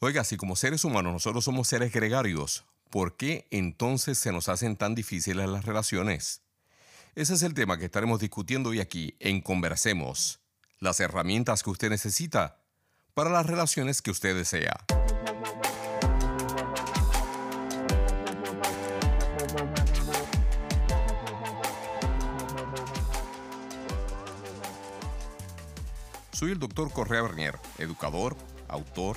Oiga, si como seres humanos nosotros somos seres gregarios, ¿por qué entonces se nos hacen tan difíciles las relaciones? Ese es el tema que estaremos discutiendo hoy aquí en Conversemos, las herramientas que usted necesita para las relaciones que usted desea. Soy el doctor Correa Bernier, educador, autor,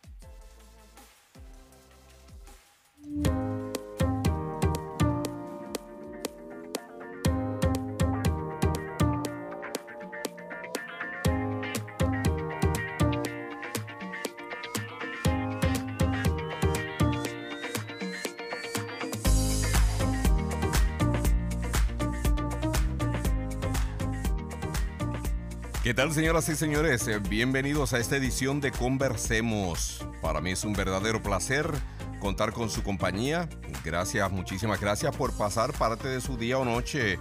¿Qué tal señoras y señores? Eh, bienvenidos a esta edición de Conversemos. Para mí es un verdadero placer contar con su compañía. Gracias, muchísimas gracias por pasar parte de su día o noche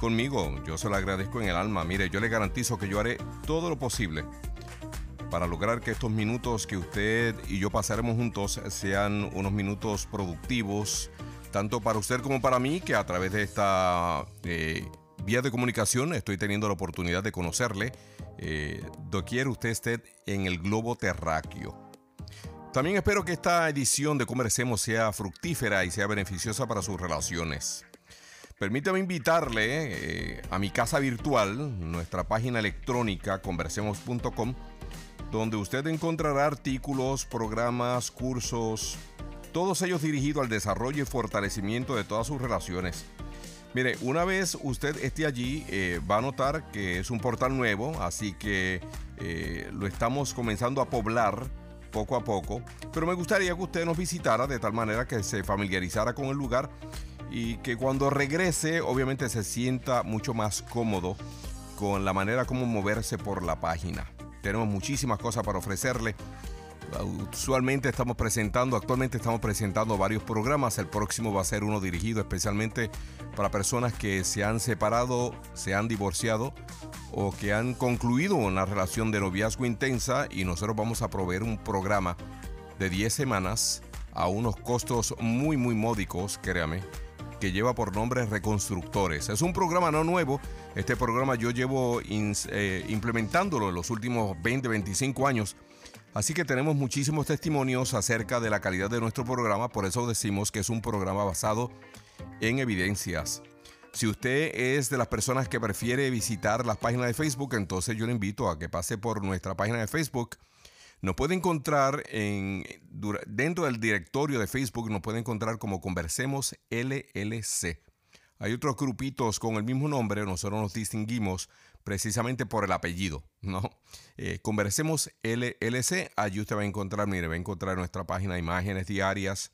conmigo. Yo se lo agradezco en el alma. Mire, yo le garantizo que yo haré todo lo posible para lograr que estos minutos que usted y yo pasaremos juntos sean unos minutos productivos, tanto para usted como para mí, que a través de esta eh, vía de comunicación estoy teniendo la oportunidad de conocerle, eh, doquier usted esté en el globo terráqueo. También espero que esta edición de Conversemos sea fructífera y sea beneficiosa para sus relaciones. Permítame invitarle eh, a mi casa virtual, nuestra página electrónica conversemos.com, donde usted encontrará artículos, programas, cursos, todos ellos dirigidos al desarrollo y fortalecimiento de todas sus relaciones. Mire, una vez usted esté allí, eh, va a notar que es un portal nuevo, así que eh, lo estamos comenzando a poblar poco a poco. Pero me gustaría que usted nos visitara de tal manera que se familiarizara con el lugar y que cuando regrese, obviamente se sienta mucho más cómodo con la manera como moverse por la página. Tenemos muchísimas cosas para ofrecerle Usualmente estamos presentando, actualmente estamos presentando varios programas. El próximo va a ser uno dirigido especialmente para personas que se han separado, se han divorciado o que han concluido una relación de noviazgo intensa y nosotros vamos a proveer un programa de 10 semanas a unos costos muy muy módicos, créame, que lleva por nombre Reconstructores. Es un programa no nuevo, este programa yo llevo eh, implementándolo en los últimos 20, 25 años Así que tenemos muchísimos testimonios acerca de la calidad de nuestro programa, por eso decimos que es un programa basado en evidencias. Si usted es de las personas que prefiere visitar las páginas de Facebook, entonces yo le invito a que pase por nuestra página de Facebook. Nos puede encontrar en, dentro del directorio de Facebook, nos puede encontrar como Conversemos LLC. Hay otros grupitos con el mismo nombre, nosotros nos distinguimos precisamente por el apellido, ¿no? Eh, conversemos LLC, allí usted va a encontrar, mire, va a encontrar nuestra página imágenes diarias,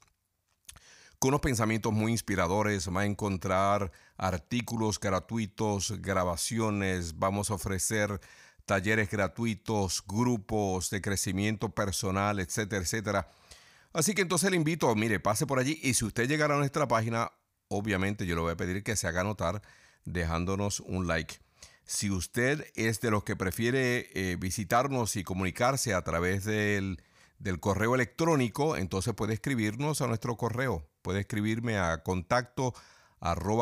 con unos pensamientos muy inspiradores, va a encontrar artículos gratuitos, grabaciones, vamos a ofrecer talleres gratuitos, grupos de crecimiento personal, etcétera, etcétera. Así que entonces le invito, mire, pase por allí y si usted llegara a nuestra página, obviamente yo le voy a pedir que se haga notar dejándonos un like. Si usted es de los que prefiere eh, visitarnos y comunicarse a través del, correo electrónico, entonces puede escribirnos a nuestro correo. Puede escribirme a contacto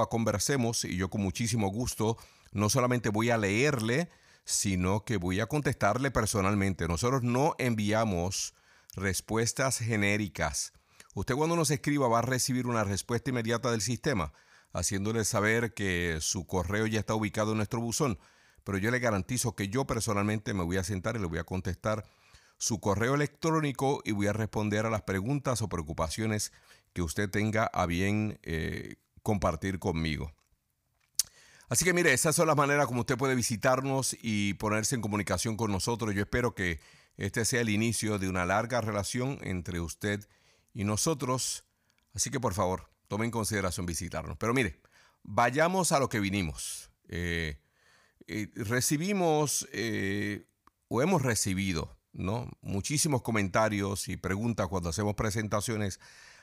conversemos y yo con muchísimo gusto no solamente voy a leerle, sino que voy a contestarle personalmente. Nosotros no enviamos respuestas genéricas. Usted cuando nos escriba va a recibir una respuesta inmediata del sistema. Haciéndole saber que su correo ya está ubicado en nuestro buzón. Pero yo le garantizo que yo personalmente me voy a sentar y le voy a contestar su correo electrónico y voy a responder a las preguntas o preocupaciones que usted tenga a bien eh, compartir conmigo. Así que mire, esas son las maneras como usted puede visitarnos y ponerse en comunicación con nosotros. Yo espero que este sea el inicio de una larga relación entre usted y nosotros. Así que por favor, tome en consideración visitarnos. Pero mire, vayamos a lo que vinimos. Eh, eh, recibimos o hemos recibido ¿no? muchísimos comentarios y preguntas cuando hacemos presentaciones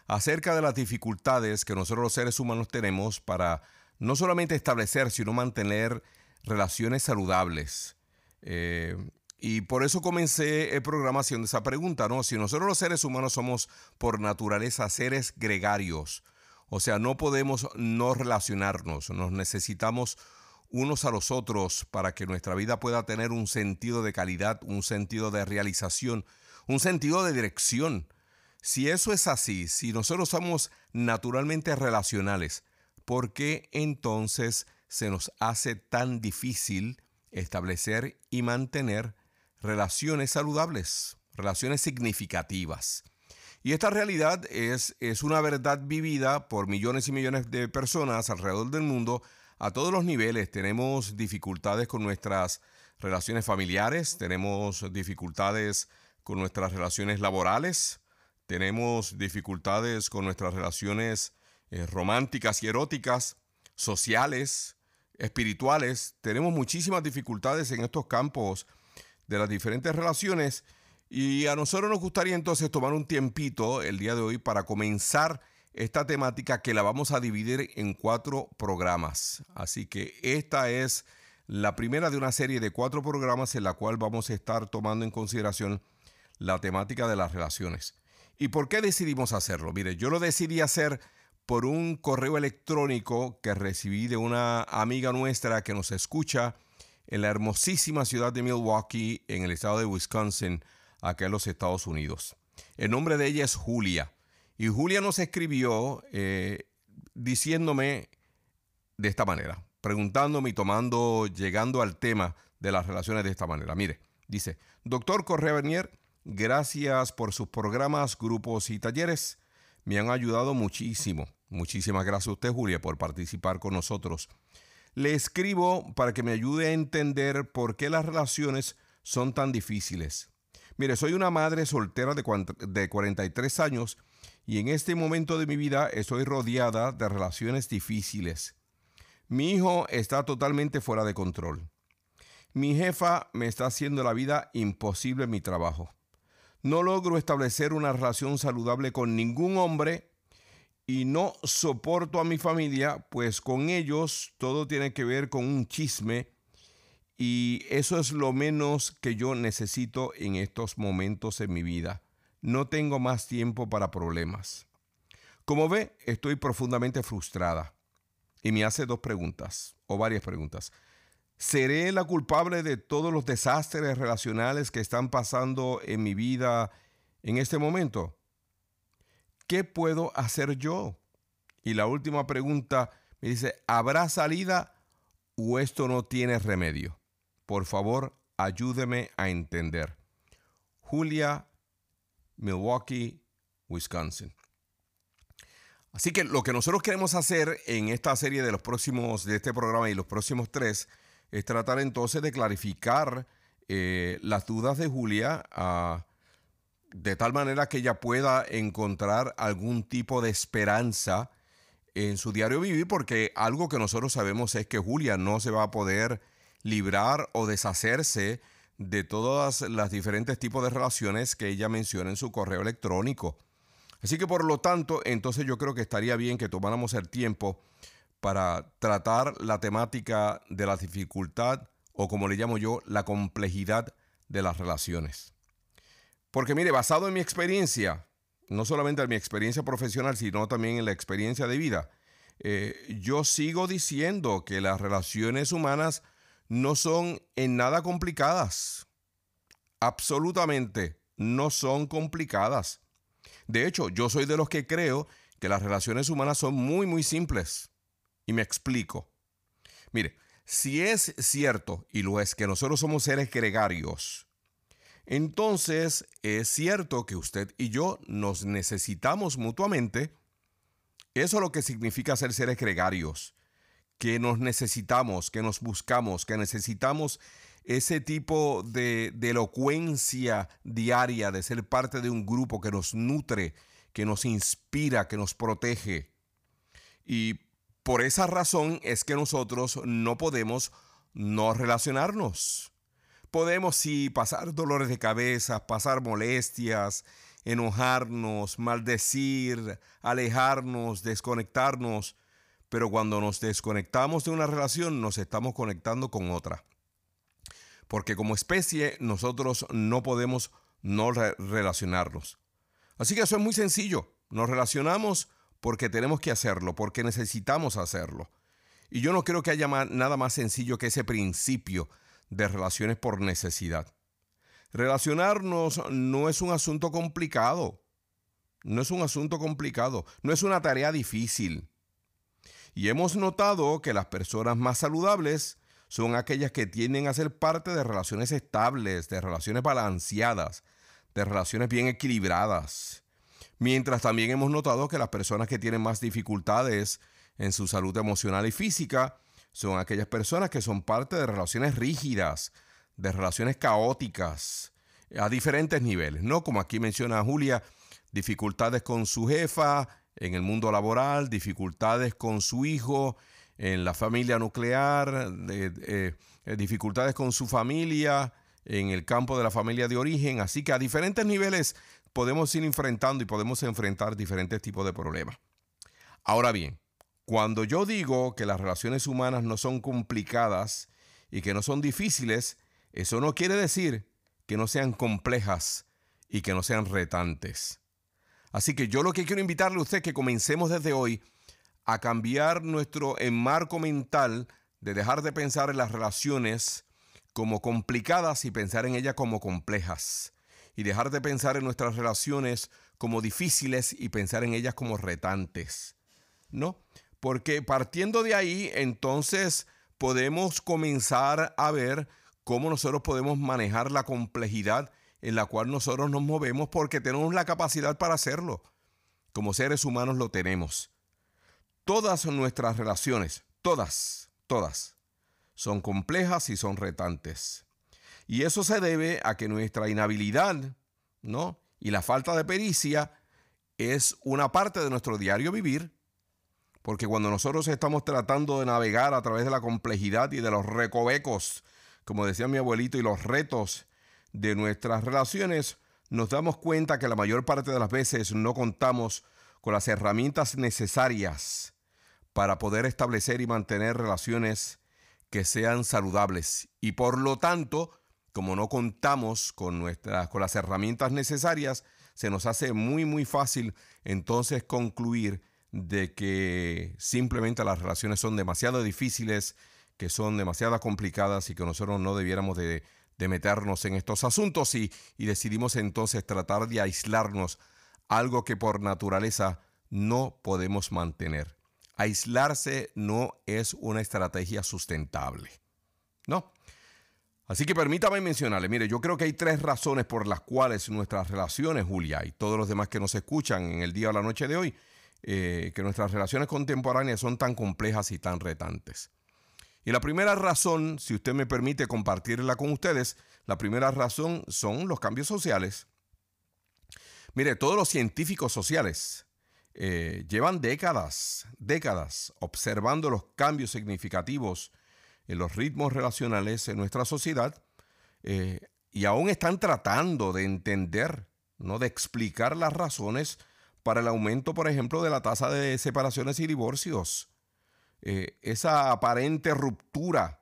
acerca de las dificultades que nosotros los seres humanos tenemos para no solamente establecer, sino mantener relaciones saludables. Eh, y por eso comencé el programa haciendo esa pregunta, ¿no? Si nosotros los seres humanos somos por naturaleza seres gregarios, o sea, no podemos no relacionarnos, nos necesitamos unos a los otros para que nuestra vida pueda tener un sentido de calidad, un sentido de realización, un sentido de dirección. Si eso es así, si nosotros somos naturalmente relacionales, ¿por qué entonces se nos hace tan difícil establecer y mantener relaciones saludables, relaciones significativas? Y esta realidad es, es una verdad vivida por millones y millones de personas alrededor del mundo a todos los niveles tenemos dificultades con nuestras relaciones familiares, tenemos dificultades con nuestras relaciones laborales, tenemos dificultades con nuestras relaciones eh, románticas y eróticas, sociales, espirituales. Tenemos muchísimas dificultades en estos campos de las diferentes relaciones y a nosotros nos gustaría entonces tomar un tiempito el día de hoy para comenzar esta temática que la vamos a dividir en cuatro programas. Así que esta es la primera de una serie de cuatro programas en la cual vamos a estar tomando en consideración la temática de las relaciones. ¿Y por qué decidimos hacerlo? Mire, yo lo decidí hacer por un correo electrónico que recibí de una amiga nuestra que nos escucha en la hermosísima ciudad de Milwaukee, en el estado de Wisconsin, acá en los Estados Unidos. El nombre de ella es Julia. Y Julia nos escribió eh, diciéndome de esta manera, preguntándome y tomando, llegando al tema de las relaciones de esta manera. Mire, dice, doctor Correa Bernier, gracias por sus programas, grupos y talleres. Me han ayudado muchísimo. Muchísimas gracias a usted, Julia, por participar con nosotros. Le escribo para que me ayude a entender por qué las relaciones son tan difíciles. Mire, soy una madre soltera de 43 años y en este momento de mi vida estoy rodeada de relaciones difíciles. Mi hijo está totalmente fuera de control. Mi jefa me está haciendo la vida imposible en mi trabajo. No logro establecer una relación saludable con ningún hombre y no soporto a mi familia, pues con ellos todo tiene que ver con un chisme y eso es lo menos que yo necesito en estos momentos en mi vida. No tengo más tiempo para problemas. Como ve, estoy profundamente frustrada. Y me hace dos preguntas, o varias preguntas. ¿Seré la culpable de todos los desastres relacionales que están pasando en mi vida en este momento? ¿Qué puedo hacer yo? Y la última pregunta me dice, ¿habrá salida o esto no tiene remedio? Por favor, ayúdeme a entender. Julia Milwaukee, Wisconsin. Así que lo que nosotros queremos hacer en esta serie de los próximos, de este programa y los próximos tres, es tratar entonces de clarificar eh, las dudas de Julia ah, de tal manera que ella pueda encontrar algún tipo de esperanza en su diario vivir, porque algo que nosotros sabemos es que Julia no se va a poder librar o deshacerse de todas las diferentes tipos de relaciones que ella menciona en su correo electrónico. Así que por lo tanto, entonces yo creo que estaría bien que tomáramos el tiempo para tratar la temática de la dificultad o como le llamo yo, la complejidad de las relaciones. Porque mire, basado en mi experiencia, no solamente en mi experiencia profesional, sino también en la experiencia de vida, eh, yo sigo diciendo que las relaciones humanas no son en nada complicadas. Absolutamente no son complicadas. De hecho, yo soy de los que creo que las relaciones humanas son muy, muy simples. Y me explico. Mire, si es cierto, y lo es, que nosotros somos seres gregarios, entonces es cierto que usted y yo nos necesitamos mutuamente. Eso es lo que significa ser seres gregarios, que nos necesitamos, que nos buscamos, que necesitamos ese tipo de, elocuencia diaria, de ser parte de un grupo que nos nutre, que nos inspira, que nos protege. Y por esa razón es que nosotros no podemos no relacionarnos. Podemos sí pasar dolores de cabeza, pasar molestias, enojarnos, maldecir, alejarnos, desconectarnos, pero cuando nos desconectamos de una relación nos estamos conectando con otra. Porque como especie nosotros no podemos no relacionarnos. Así que eso es muy sencillo. Nos relacionamos porque tenemos que hacerlo, porque necesitamos hacerlo. Y yo no creo que haya nada más sencillo que ese principio de relaciones por necesidad. Relacionarnos no es un asunto complicado. No es un asunto complicado. No es una tarea difícil. Y hemos notado que las personas más saludables son aquellas que tienden a ser parte de relaciones estables, de relaciones balanceadas, de relaciones bien equilibradas. Mientras también hemos notado que las personas que tienen más dificultades en su salud emocional y física son aquellas personas que son parte de relaciones rígidas, de relaciones caóticas, a diferentes niveles, ¿no? Como aquí menciona Julia, dificultades con su jefa en el mundo laboral, dificultades con su hijo en la familia nuclear, eh, dificultades con su familia en el campo de la familia de origen. Así que a diferentes niveles podemos ir enfrentando y podemos enfrentar diferentes tipos de problemas. Ahora bien, cuando yo digo que las relaciones humanas no son complicadas y que no son difíciles, eso no quiere decir que no sean complejas y que no sean retantes. Así que yo lo que quiero invitarle a usted es que comencemos desde hoy a cambiar nuestro enmarco mental de dejar de pensar en las relaciones como complicadas y pensar en ellas como complejas y dejar de pensar en nuestras relaciones como difíciles y pensar en ellas como retantes. ¿No? Porque partiendo de ahí, entonces podemos comenzar a ver cómo nosotros podemos manejar la complejidad en la cual nosotros nos movemos porque tenemos la capacidad para hacerlo. Como seres humanos lo tenemos. Todas nuestras relaciones, todas, todas, son complejas y son retantes. Y eso se debe a que nuestra inhabilidad, ¿no? Y la falta de pericia es una parte de nuestro diario vivir, porque cuando nosotros estamos tratando de navegar a través de la complejidad y de los recovecos, como decía mi abuelito, y los retos de nuestras relaciones, nos damos cuenta que la mayor parte de las veces no contamos con las herramientas necesarias para poder establecer y mantener relaciones que sean saludables. Y por lo tanto, como no contamos con, nuestras, con las herramientas necesarias, se nos hace muy, muy fácil entonces concluir de que simplemente las relaciones son demasiado difíciles, que son demasiado complicadas y que nosotros no debiéramos de, meternos en estos asuntos y, y decidimos entonces tratar de aislarnos, algo que por naturaleza no podemos mantener. Aislarse no es una estrategia sustentable. No. Así que permítame mencionarle, mire, yo creo que hay tres razones por las cuales nuestras relaciones, Julia, y todos los demás que nos escuchan en el día o la noche de hoy, eh, que nuestras relaciones contemporáneas son tan complejas y tan retantes. Y la primera razón, si usted me permite compartirla con ustedes, la primera razón son los cambios sociales. Mire, todos los científicos sociales eh, llevan décadas, décadas observando los cambios significativos en los ritmos relacionales en nuestra sociedad eh, y aún están tratando de entender, ¿no? de explicar las razones para el aumento, por ejemplo, de la tasa de separaciones y divorcios. Eh, esa aparente ruptura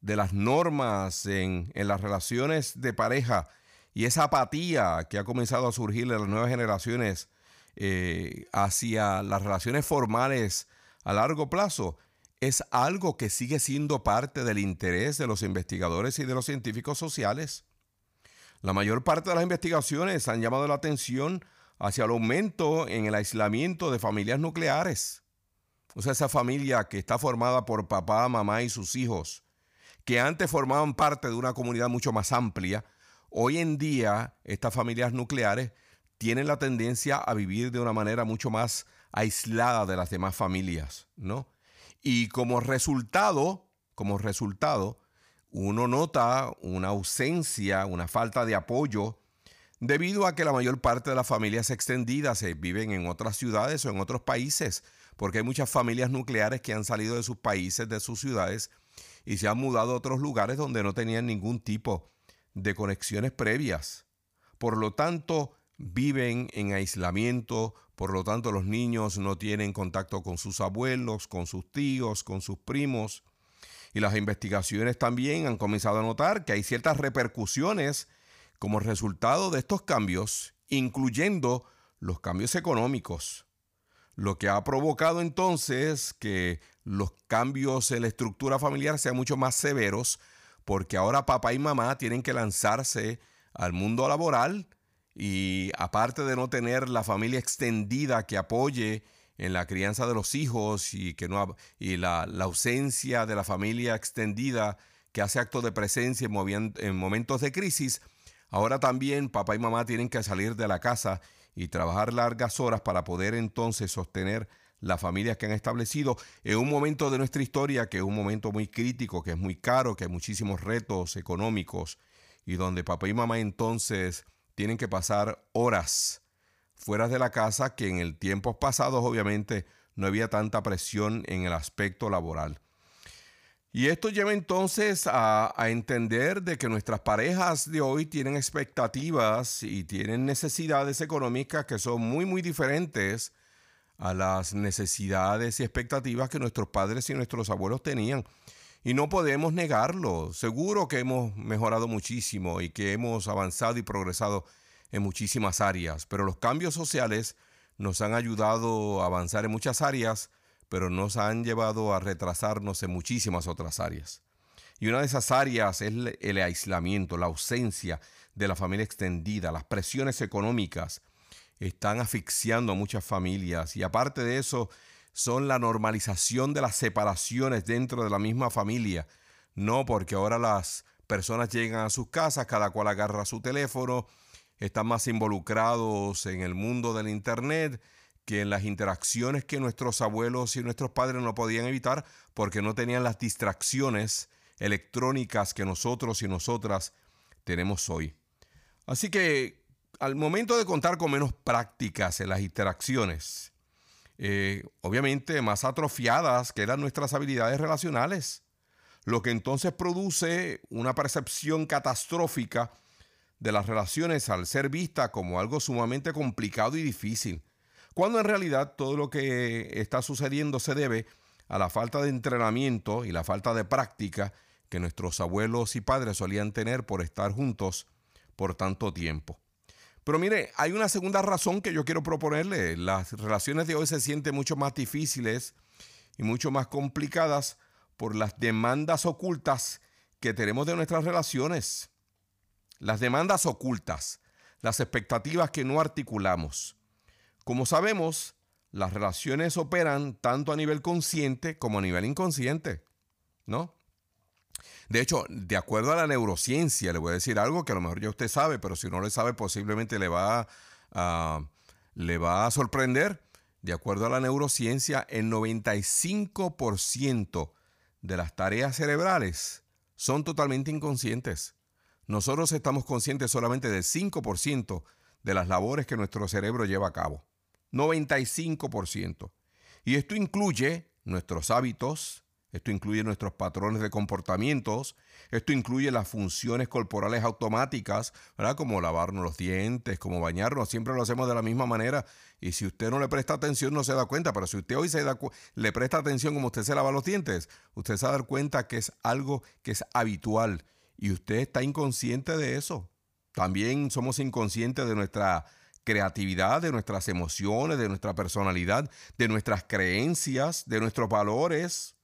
de las normas en, las relaciones de pareja y esa apatía que ha comenzado a surgir en las nuevas generaciones eh, hacia las relaciones formales a largo plazo es algo que sigue siendo parte del interés de los investigadores y de los científicos sociales. La mayor parte de las investigaciones han llamado la atención hacia el aumento en el aislamiento de familias nucleares. O sea, esa familia que está formada por papá, mamá y sus hijos, que antes formaban parte de una comunidad mucho más amplia, hoy en día estas familias nucleares tienen la tendencia a vivir de una manera mucho más aislada de las demás familias, ¿no? Y como resultado, como resultado, uno nota una ausencia, una falta de apoyo, debido a que la mayor parte de las familias extendidas eh, viven en otras ciudades o en otros países, porque hay muchas familias nucleares que han salido de sus países, de sus ciudades, y se han mudado a otros lugares donde no tenían ningún tipo de conexiones previas. Por lo tanto, viven en aislamiento, por lo tanto los niños no tienen contacto con sus abuelos, con sus tíos, con sus primos. Y las investigaciones también han comenzado a notar que hay ciertas repercusiones como resultado de estos cambios, incluyendo los cambios económicos. Lo que ha provocado entonces que los cambios en la estructura familiar sean mucho más severos, porque ahora papá y mamá tienen que lanzarse al mundo laboral y aparte de no tener la familia extendida que apoye en la crianza de los hijos y, que no, y la, ausencia de la familia extendida que hace acto de presencia en, en momentos de crisis, ahora también papá y mamá tienen que salir de la casa y trabajar largas horas para poder entonces sostener las familias que han establecido en un momento de nuestra historia que es un momento muy crítico, que es muy caro, que hay muchísimos retos económicos y donde papá y mamá entonces tienen que pasar horas fuera de la casa que en el tiempos pasados obviamente no había tanta presión en el aspecto laboral. Y esto lleva entonces a, entender de que nuestras parejas de hoy tienen expectativas y tienen necesidades económicas que son muy, muy diferentes a las necesidades y expectativas que nuestros padres y nuestros abuelos tenían. Y no podemos negarlo. Seguro que hemos mejorado muchísimo y que hemos avanzado y progresado en muchísimas áreas, pero los cambios sociales nos han ayudado a avanzar en muchas áreas, pero nos han llevado a retrasarnos en muchísimas otras áreas. Y una de esas áreas es el aislamiento, la ausencia de la familia extendida, las presiones económicas están asfixiando a muchas familias y aparte de eso, son la normalización de las separaciones dentro de la misma familia. No porque ahora las personas llegan a sus casas, cada cual agarra su teléfono, están más involucrados en el mundo del Internet que en las interacciones que nuestros abuelos y nuestros padres no podían evitar porque no tenían las distracciones electrónicas que nosotros y nosotras tenemos hoy. Así que al momento de contar con menos prácticas en las interacciones, eh, obviamente más atrofiadas que eran nuestras habilidades relacionales, lo que entonces produce una percepción catastrófica de las relaciones al ser vista como algo sumamente complicado y difícil, cuando en realidad todo lo que está sucediendo se debe a la falta de entrenamiento y la falta de práctica que nuestros abuelos y padres solían tener por estar juntos por tanto tiempo. Pero mire, hay una segunda razón que yo quiero proponerle. Las relaciones de hoy se sienten mucho más difíciles y mucho más complicadas por las demandas ocultas que tenemos de nuestras relaciones. Las demandas ocultas, las expectativas que no articulamos. Como sabemos, las relaciones operan tanto a nivel consciente como a nivel inconsciente, ¿no? De hecho, de acuerdo a la neurociencia, le voy a decir algo que a lo mejor ya usted sabe, pero si no le sabe, posiblemente le va le va a sorprender. De acuerdo a la neurociencia, el 95% de las tareas cerebrales son totalmente inconscientes. Nosotros estamos conscientes solamente del 5% de las labores que nuestro cerebro lleva a cabo. 95%. Y esto incluye nuestros hábitos, esto incluye nuestros patrones de comportamientos, esto incluye las funciones corporales automáticas, ¿verdad? Como lavarnos los dientes, como bañarnos, siempre lo hacemos de la misma manera y si usted no le presta atención no se da cuenta, pero si usted hoy se da le presta atención como usted se lava los dientes, usted se va a dar cuenta que es algo que es habitual y usted está inconsciente de eso. También somos inconscientes de nuestra creatividad, de nuestras emociones, de nuestra personalidad, de nuestras creencias, de nuestros valores.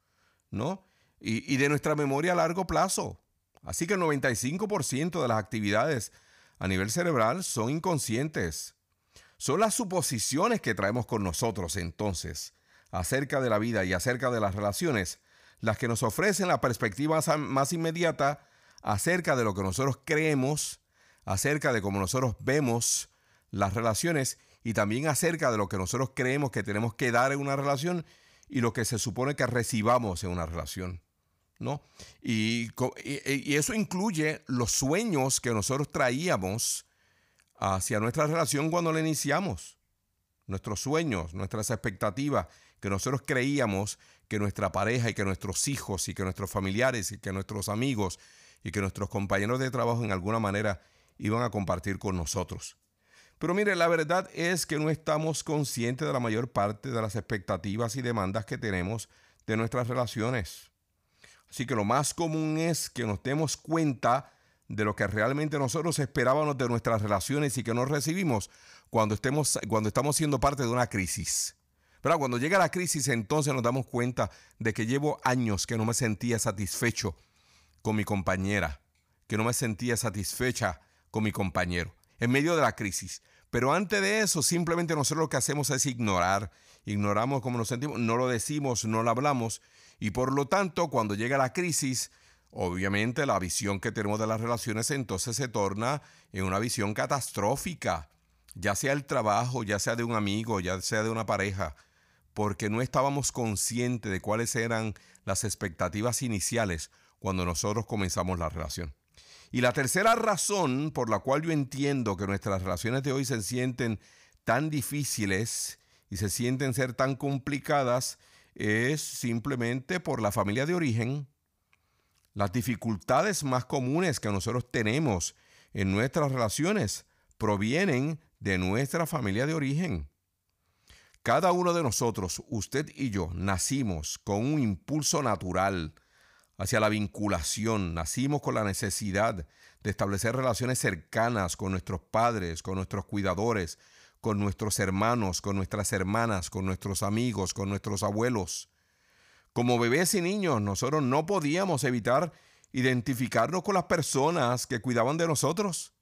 ¿no? Y, de nuestra memoria a largo plazo. Así que el 95% de las actividades a nivel cerebral son inconscientes. Son las suposiciones que traemos con nosotros entonces acerca de la vida y acerca de las relaciones, las que nos ofrecen la perspectiva más inmediata acerca de lo que nosotros creemos, acerca de cómo nosotros vemos las relaciones y también acerca de lo que nosotros creemos que tenemos que dar en una relación y lo que se supone que recibamos en una relación. ¿no? Y, y, eso incluye los sueños que nosotros traíamos hacia nuestra relación cuando la iniciamos. Nuestros sueños, nuestras expectativas, que nosotros creíamos que nuestra pareja y que nuestros hijos y que nuestros familiares y que nuestros amigos y que nuestros compañeros de trabajo en alguna manera iban a compartir con nosotros. Pero mire, la verdad es que no estamos conscientes de la mayor parte de las expectativas y demandas que tenemos de nuestras relaciones. Así que lo más común es que nos demos cuenta de lo que realmente nosotros esperábamos de nuestras relaciones y que no recibimos cuando, estemos, cuando estamos siendo parte de una crisis. Pero cuando llega la crisis, entonces nos damos cuenta de que llevo años que no me sentía satisfecho con mi compañera, que no me sentía satisfecha con mi compañero, en medio de la crisis. Pero antes de eso, simplemente nosotros lo que hacemos es ignorar, ignoramos cómo nos sentimos, no lo decimos, no lo hablamos, y por lo tanto, cuando llega la crisis, obviamente la visión que tenemos de las relaciones entonces se torna en una visión catastrófica, ya sea el trabajo, ya sea de un amigo, ya sea de una pareja, porque no estábamos conscientes de cuáles eran las expectativas iniciales cuando nosotros comenzamos la relación. Y la tercera razón por la cual yo entiendo que nuestras relaciones de hoy se sienten tan difíciles y se sienten ser tan complicadas es simplemente por la familia de origen. Las dificultades más comunes que nosotros tenemos en nuestras relaciones provienen de nuestra familia de origen. Cada uno de nosotros, usted y yo, nacimos con un impulso natural hacia la vinculación. Nacimos con la necesidad de establecer relaciones cercanas con nuestros padres, con nuestros cuidadores, con nuestros hermanos, con nuestras hermanas, con nuestros amigos, con nuestros abuelos. Como bebés y niños, nosotros no podíamos evitar identificarnos con las personas que cuidaban de nosotros.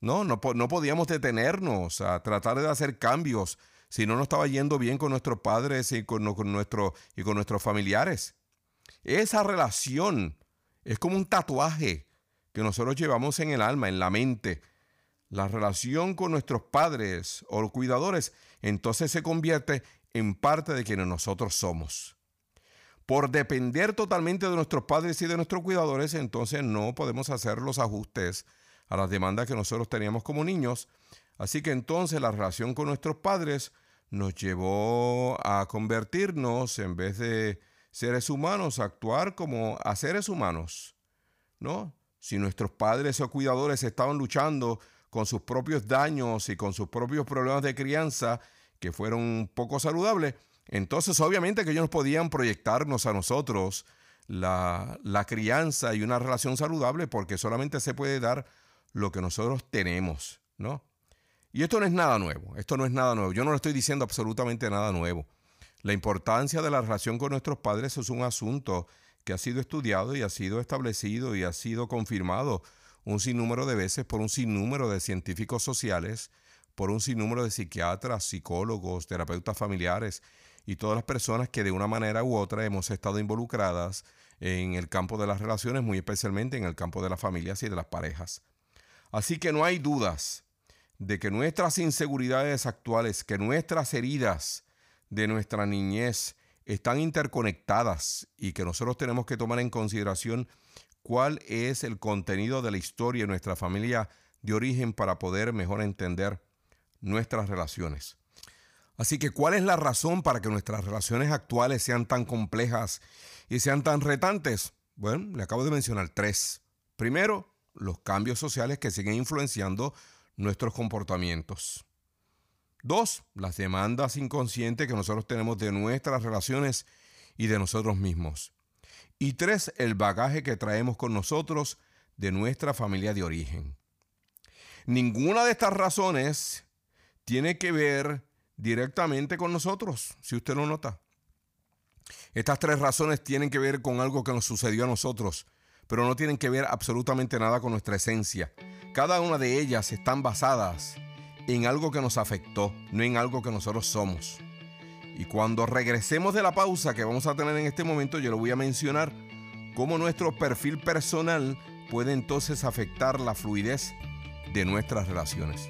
No, no, podíamos detenernos a tratar de hacer cambios si no nos estaba yendo bien con nuestros padres y con, nuestro, y con nuestros familiares. Esa relación es como un tatuaje que nosotros llevamos en el alma, en la mente. La relación con nuestros padres o cuidadores entonces se convierte en parte de quienes nosotros somos. Por depender totalmente de nuestros padres y de nuestros cuidadores, entonces no podemos hacer los ajustes a las demandas que nosotros teníamos como niños. Así que entonces la relación con nuestros padres nos llevó a convertirnos, en vez de seres humanos, actuar como a seres humanos, ¿no? Si nuestros padres o cuidadores estaban luchando con sus propios daños y con sus propios problemas de crianza que fueron poco saludables, entonces obviamente que ellos podían proyectarnos a nosotros la, la crianza y una relación saludable porque solamente se puede dar lo que nosotros tenemos, ¿no? Y esto no es nada nuevo, esto no es nada nuevo, yo no le estoy diciendo absolutamente nada nuevo. La importancia de la relación con nuestros padres es un asunto que ha sido estudiado y ha sido establecido y ha sido confirmado un sinnúmero de veces por un sinnúmero de científicos sociales, por un sinnúmero de psiquiatras, psicólogos, terapeutas familiares y todas las personas que de una manera u otra hemos estado involucradas en el campo de las relaciones, muy especialmente en el campo de las familias y de las parejas. Así que no hay dudas de que nuestras inseguridades actuales, que nuestras heridas, de nuestra niñez están interconectadas y que nosotros tenemos que tomar en consideración cuál es el contenido de la historia de nuestra familia de origen para poder mejor entender nuestras relaciones. Así que, ¿cuál es la razón para que nuestras relaciones actuales sean tan complejas y sean tan retantes? Bueno, le acabo de mencionar tres. Primero, los cambios sociales que siguen influenciando nuestros comportamientos. Dos, las demandas inconscientes que nosotros tenemos de nuestras relaciones y de nosotros mismos. Y tres, el bagaje que traemos con nosotros de nuestra familia de origen. Ninguna de estas razones tiene que ver directamente con nosotros, si usted lo nota. Estas tres razones tienen que ver con algo que nos sucedió a nosotros, pero no tienen que ver absolutamente nada con nuestra esencia. Cada una de ellas están basadas en algo que nos afectó, no en algo que nosotros somos. Y cuando regresemos de la pausa que vamos a tener en este momento, yo le voy a mencionar cómo nuestro perfil personal puede entonces afectar la fluidez de nuestras relaciones.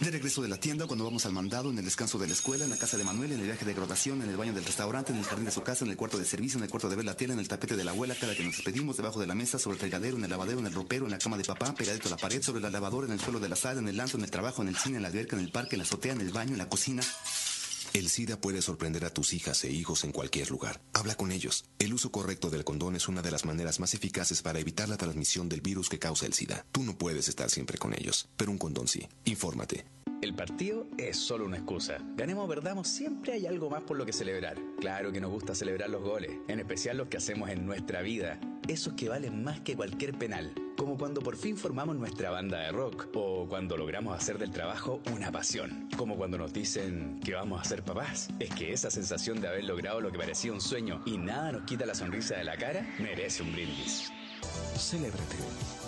De regreso de la tienda, cuando vamos al mandado, en el descanso de la escuela, en la casa de Manuel, en el viaje de graduación, en el baño del restaurante, en el jardín de su casa, en el cuarto de servicio, en el cuarto de ver la tele, en el tapete de la abuela, cada que nos despedimos, debajo de la mesa, sobre el fregadero, en el lavadero, en el ropero, en la cama de papá, pegadito a la pared, sobre la lavadora, en el suelo de la sala, en el lanzo, en el trabajo, en el cine, en la alberca, en el parque, en la azotea, en el baño, en la cocina. El SIDA puede sorprender a tus hijas e hijos en cualquier lugar. Habla con ellos. El uso correcto del condón es una de las maneras más eficaces para evitar la transmisión del virus que causa el SIDA. Tú no puedes estar siempre con ellos, pero un condón sí. Infórmate. El partido es solo una excusa. Ganemos o perdamos, siempre hay algo más por lo que celebrar. Claro que nos gusta celebrar los goles, en especial los que hacemos en nuestra vida. Esos que valen más que cualquier penal. Como cuando por fin formamos nuestra banda de rock o cuando logramos hacer del trabajo una pasión. Como cuando nos dicen que vamos a ser papás. Es que esa sensación de haber logrado lo que parecía un sueño y nada nos quita la sonrisa de la cara merece un brindis. Celébrate.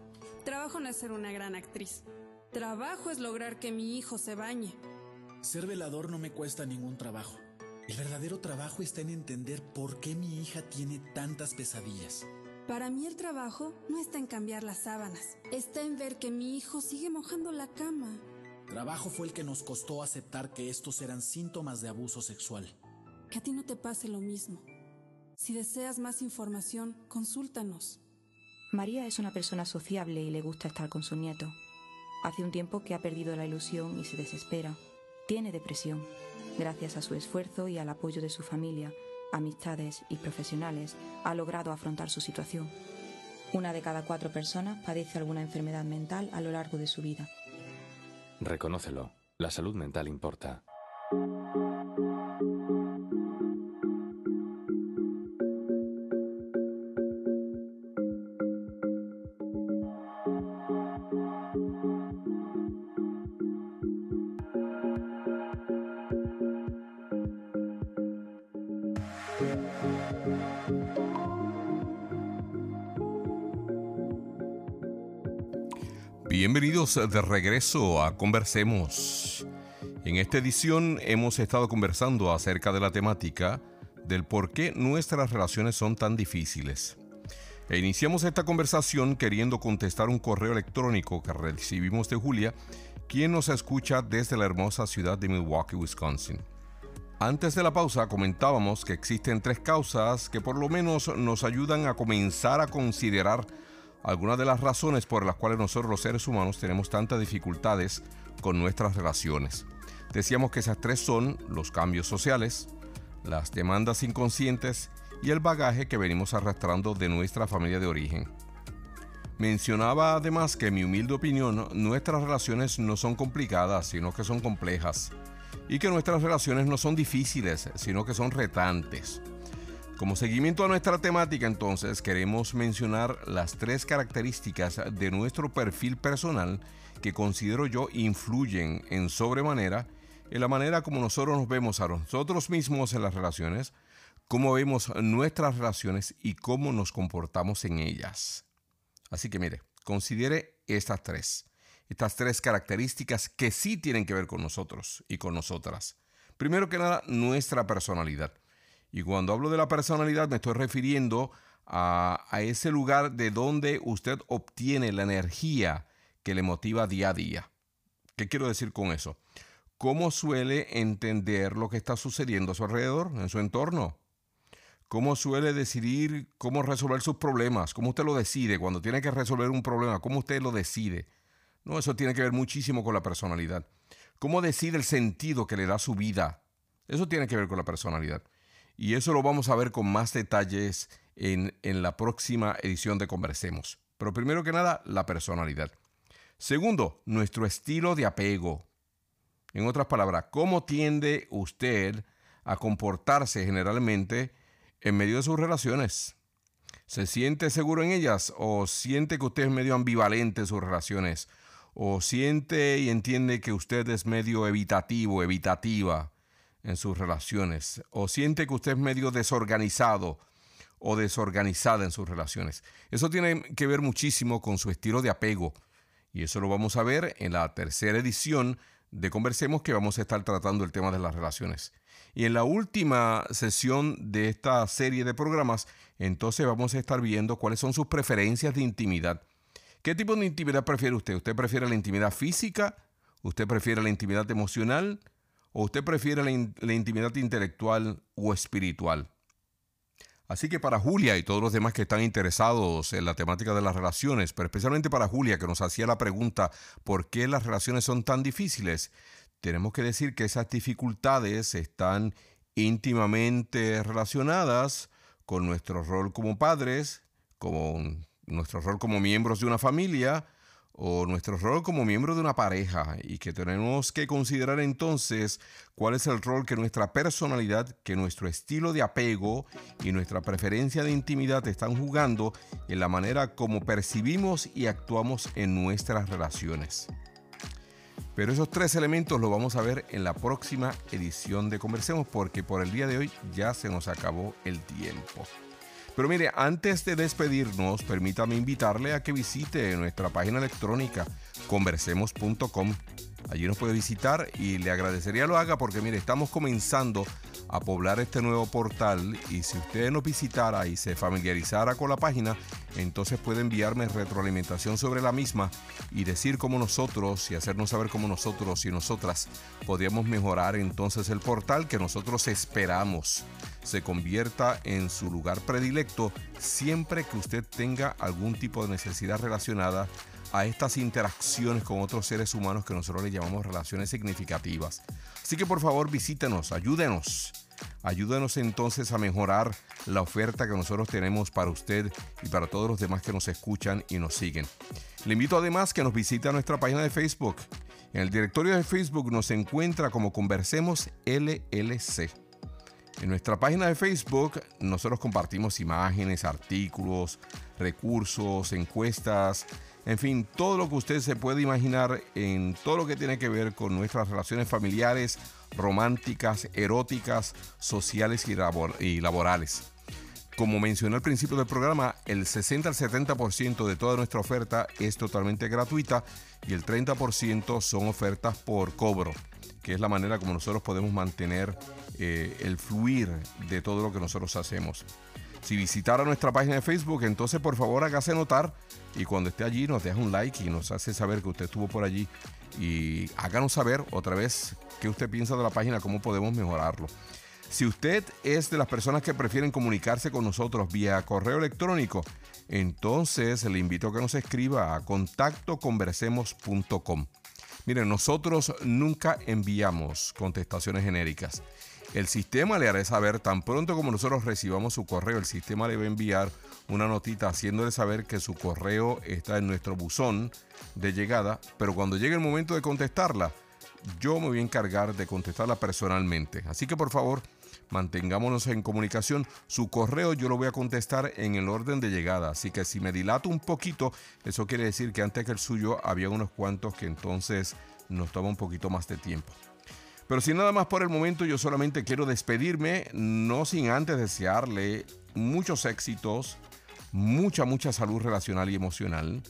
Trabajo no es ser una gran actriz. Trabajo es lograr que mi hijo se bañe. Ser velador no me cuesta ningún trabajo. El verdadero trabajo está en entender por qué mi hija tiene tantas pesadillas. Para mí el trabajo no está en cambiar las sábanas, está en ver que mi hijo sigue mojando la cama. Trabajo fue el que nos costó aceptar que estos eran síntomas de abuso sexual. Que a ti no te pase lo mismo. Si deseas más información, consúltanos. María es una persona sociable y le gusta estar con su nieto. Hace un tiempo que ha perdido la ilusión y se desespera. Tiene depresión. Gracias a su esfuerzo y al apoyo de su familia, amistades y profesionales, ha logrado afrontar su situación. Una de cada cuatro personas padece alguna enfermedad mental a lo largo de su vida. Reconócelo. La salud mental importa. De regreso a Conversemos. En esta edición hemos estado conversando acerca de la temática del por qué nuestras relaciones son tan difíciles. E iniciamos esta conversación queriendo contestar un correo electrónico que recibimos de Julia, quien nos escucha desde la hermosa ciudad de Milwaukee, Wisconsin. Antes de la pausa comentábamos que existen tres causas que por lo menos nos ayudan a comenzar a considerar algunas de las razones por las cuales nosotros los seres humanos tenemos tantas dificultades con nuestras relaciones. Decíamos que esas tres son los cambios sociales, las demandas inconscientes y el bagaje que venimos arrastrando de nuestra familia de origen. Mencionaba además que en mi humilde opinión nuestras relaciones no son complicadas, sino que son complejas. Y que nuestras relaciones no son difíciles, sino que son retantes. Como seguimiento a nuestra temática, entonces, queremos mencionar las tres características de nuestro perfil personal que considero yo influyen en sobremanera en la manera como nosotros nos vemos a nosotros mismos en las relaciones, cómo vemos nuestras relaciones y cómo nos comportamos en ellas. Así que mire, considere estas tres, estas tres características que sí tienen que ver con nosotros y con nosotras. Primero que nada, nuestra personalidad. Y cuando hablo de la personalidad me estoy refiriendo a, ese lugar de donde usted obtiene la energía que le motiva día a día. ¿Qué quiero decir con eso? ¿Cómo suele entender lo que está sucediendo a su alrededor, en su entorno? ¿Cómo suele decidir cómo resolver sus problemas? ¿Cómo usted lo decide cuando tiene que resolver un problema? ¿Cómo usted lo decide? No, eso tiene que ver muchísimo con la personalidad. ¿Cómo decide el sentido que le da su vida? Eso tiene que ver con la personalidad. Y eso lo vamos a ver con más detalles en, en la próxima edición de Conversemos. Pero primero que nada, la personalidad. Segundo, nuestro estilo de apego. En otras palabras, ¿cómo tiende usted a comportarse generalmente en medio de sus relaciones? ¿Se siente seguro en ellas o siente que usted es medio ambivalente en sus relaciones? ¿O siente y entiende que usted es medio evitativo, evitativa en sus relaciones? ¿O siente que usted es medio desorganizado o desorganizada en sus relaciones? Eso tiene que ver muchísimo con su estilo de apego. Y eso lo vamos a ver en la tercera edición de Conversemos que vamos a estar tratando el tema de las relaciones. Y en la última sesión de esta serie de programas, entonces vamos a estar viendo cuáles son sus preferencias de intimidad. ¿Qué tipo de intimidad prefiere usted? ¿Usted prefiere la intimidad física? ¿Usted prefiere la intimidad emocional? ¿O usted prefiere la, intimidad intelectual o espiritual? Así que para Julia y todos los demás que están interesados en la temática de las relaciones, pero especialmente para Julia que nos hacía la pregunta ¿por qué las relaciones son tan difíciles? Tenemos que decir que esas dificultades están íntimamente relacionadas con nuestro rol como padres, con nuestro rol como miembros de una familia, o nuestro rol como miembro de una pareja y que tenemos que considerar entonces cuál es el rol que nuestra personalidad, que nuestro estilo de apego y nuestra preferencia de intimidad están jugando en la manera como percibimos y actuamos en nuestras relaciones. Pero esos tres elementos los vamos a ver en la próxima edición de Conversemos porque por el día de hoy ya se nos acabó el tiempo. Pero mire, antes de despedirnos, permítame invitarle a que visite nuestra página electrónica conversemos.com. Allí nos puede visitar y le agradecería lo haga porque mire, estamos comenzando a poblar este nuevo portal y si usted nos visitara y se familiarizara con la página, entonces puede enviarme retroalimentación sobre la misma y decir cómo nosotros y hacernos saber cómo nosotros y nosotras podríamos mejorar entonces el portal que nosotros esperamos se convierta en su lugar predilecto siempre que usted tenga algún tipo de necesidad relacionada a estas interacciones con otros seres humanos que nosotros le llamamos relaciones significativas. Así que por favor visítenos, ayúdenos. Ayúdenos entonces a mejorar la oferta que nosotros tenemos para usted y para todos los demás que nos escuchan y nos siguen. Le invito además que nos visite a nuestra página de Facebook. En el directorio de Facebook nos encuentra como Conversemos LLC. En nuestra página de Facebook nosotros compartimos imágenes, artículos, recursos, encuestas, en fin, todo lo que usted se puede imaginar en todo lo que tiene que ver con nuestras relaciones familiares, románticas, eróticas, sociales y, laborales. Como mencioné al principio del programa, el 60 al 70% de toda nuestra oferta es totalmente gratuita y el 30% son ofertas por cobro, que es la manera como nosotros podemos mantener eh, el fluir de todo lo que nosotros hacemos. Si visitara nuestra página de Facebook, entonces por favor hágase notar y cuando esté allí nos deja un like y nos hace saber que usted estuvo por allí y háganos saber otra vez qué usted piensa de la página, cómo podemos mejorarlo. Si usted es de las personas que prefieren comunicarse con nosotros vía correo electrónico, entonces le invito a que nos escriba a contactoconversemos.com. Miren, nosotros nunca enviamos contestaciones genéricas. El sistema le hará saber, tan pronto como nosotros recibamos su correo, el sistema le va a enviar una notita haciéndole saber que su correo está en nuestro buzón de llegada, pero cuando llegue el momento de contestarla, yo me voy a encargar de contestarla personalmente. Así que por favor, mantengámonos en comunicación. Su correo yo lo voy a contestar en el orden de llegada, así que si me dilato un poquito, eso quiere decir que antes que el suyo había unos cuantos que entonces nos toma un poquito más de tiempo. Pero sin nada más por el momento, yo solamente quiero despedirme, no sin antes desearle muchos éxitos, mucha, mucha salud relacional y emocional.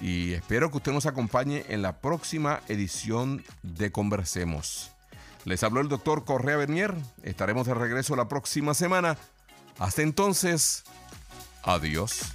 Y espero que usted nos acompañe en la próxima edición de Conversemos. Les habló el doctor Correa Bernier. Estaremos de regreso la próxima semana. Hasta entonces, adiós.